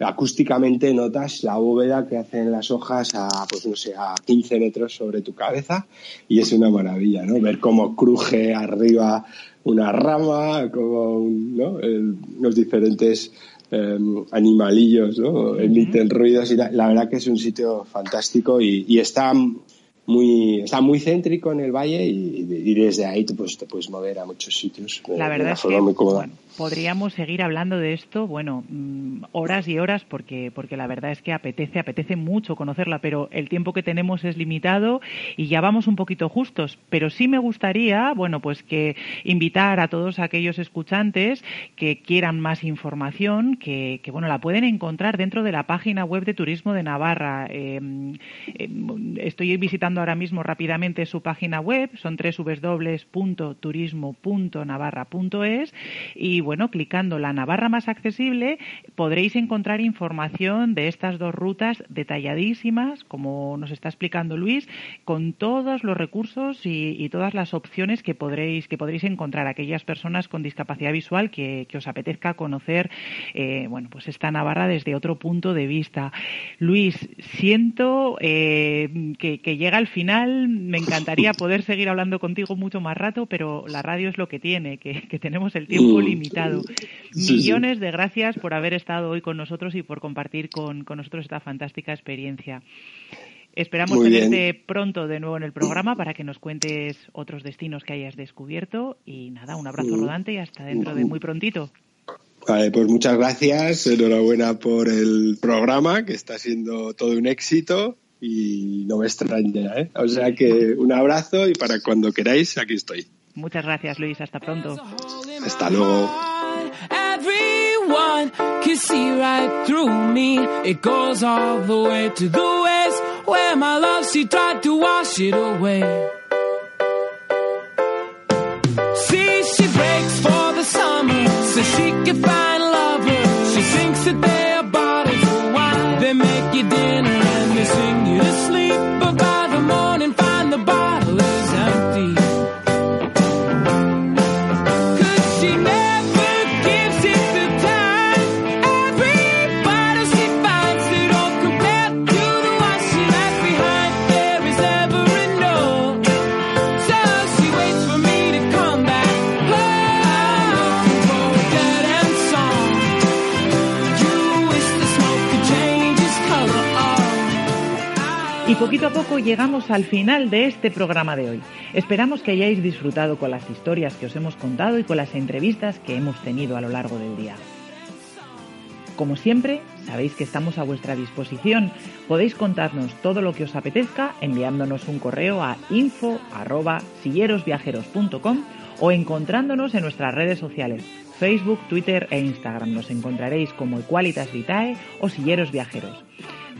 acústicamente notas la bóveda que hacen las hojas a, pues no sé, a 15 metros sobre tu cabeza y es una maravilla, ¿no? Ver cómo cruje arriba una rama, como ¿no? los diferentes em, animalillos, ¿no? Emiten ruidos y la, verdad que es un sitio fantástico y, y está muy, está muy céntrico en el valle y, desde ahí pues, te puedes mover a muchos sitios. La verdad es que bueno, podríamos seguir hablando de esto, bueno, mm, horas y horas porque, porque la verdad es que apetece, apetece mucho conocerla, pero el tiempo que tenemos es limitado y ya vamos un poquito justos. Pero sí me gustaría, bueno, pues que invitar a todos aquellos escuchantes que quieran más información, que, que bueno, la pueden encontrar dentro de la página web de Turismo de Navarra. Eh, eh, estoy visitando ahora mismo rápidamente su página web, son www.turismo.navarra.es y bueno, clicando la Navarra más accesible podréis encontrar información de estas dos rutas detalladísimas, como nos está explicando Luis, con todos los recursos y, todas las opciones que podréis que podréis encontrar aquellas personas con discapacidad visual que, os apetezca conocer, eh, bueno, pues esta Navarra desde otro punto de vista. Luis, siento eh, que, que llega al final me encantaría poder seguir hablando contigo mucho más rato, pero la radio es lo que tiene, que, tenemos el tiempo mm. Millones de gracias por haber estado hoy con nosotros y por compartir con, nosotros esta fantástica experiencia. Esperamos tenerte pronto de nuevo en el programa para que nos cuentes otros destinos que hayas descubierto y nada, un abrazo mm. rodante y hasta dentro de muy prontito. Vale, pues muchas gracias, enhorabuena por el programa que está siendo todo un éxito y no me extraña. ¿eh? O sea que un abrazo y para cuando queráis, aquí estoy. Muchas gracias, Luis. Hasta pronto. Hasta luego. Everyone can see right through me. It goes all the way to the west, where my love she tried to wash it away. Poquito a poco llegamos al final de este programa de hoy. Esperamos que hayáis disfrutado con las historias que os hemos contado y con las entrevistas que hemos tenido a lo largo del día. Como siempre, sabéis que estamos a vuestra disposición. Podéis contarnos todo lo que os apetezca enviándonos un correo a info@sillerosviajeros.com o encontrándonos en nuestras redes sociales, Facebook, Twitter e Instagram. Nos encontraréis como Equalitas Vitae o Silleros Viajeros.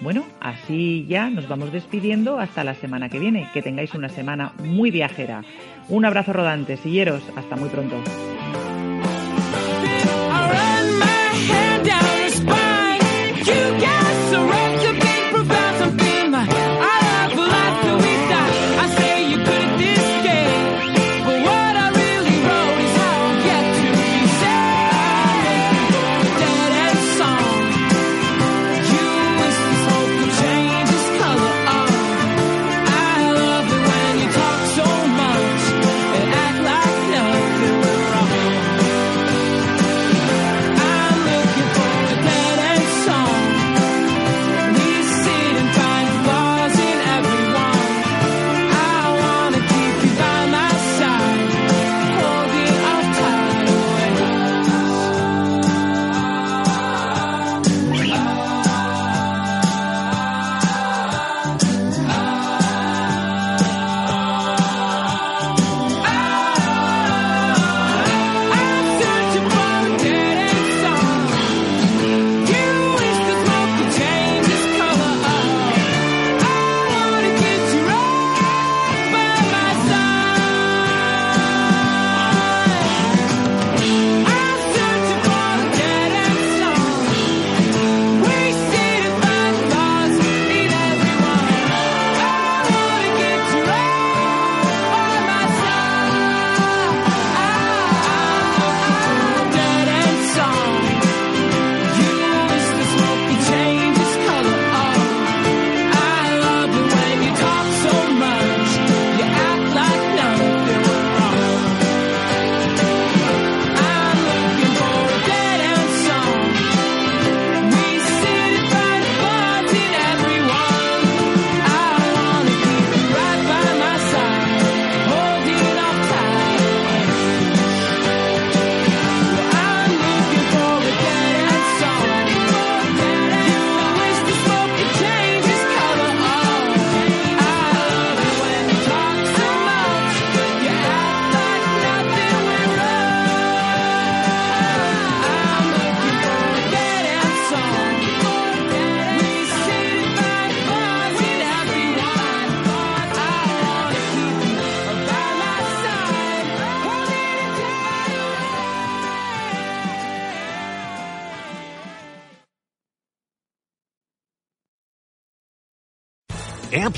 Bueno, así ya nos vamos despidiendo hasta la semana que viene. Que tengáis una semana muy viajera. Un abrazo rodante, silleros. Hasta muy pronto.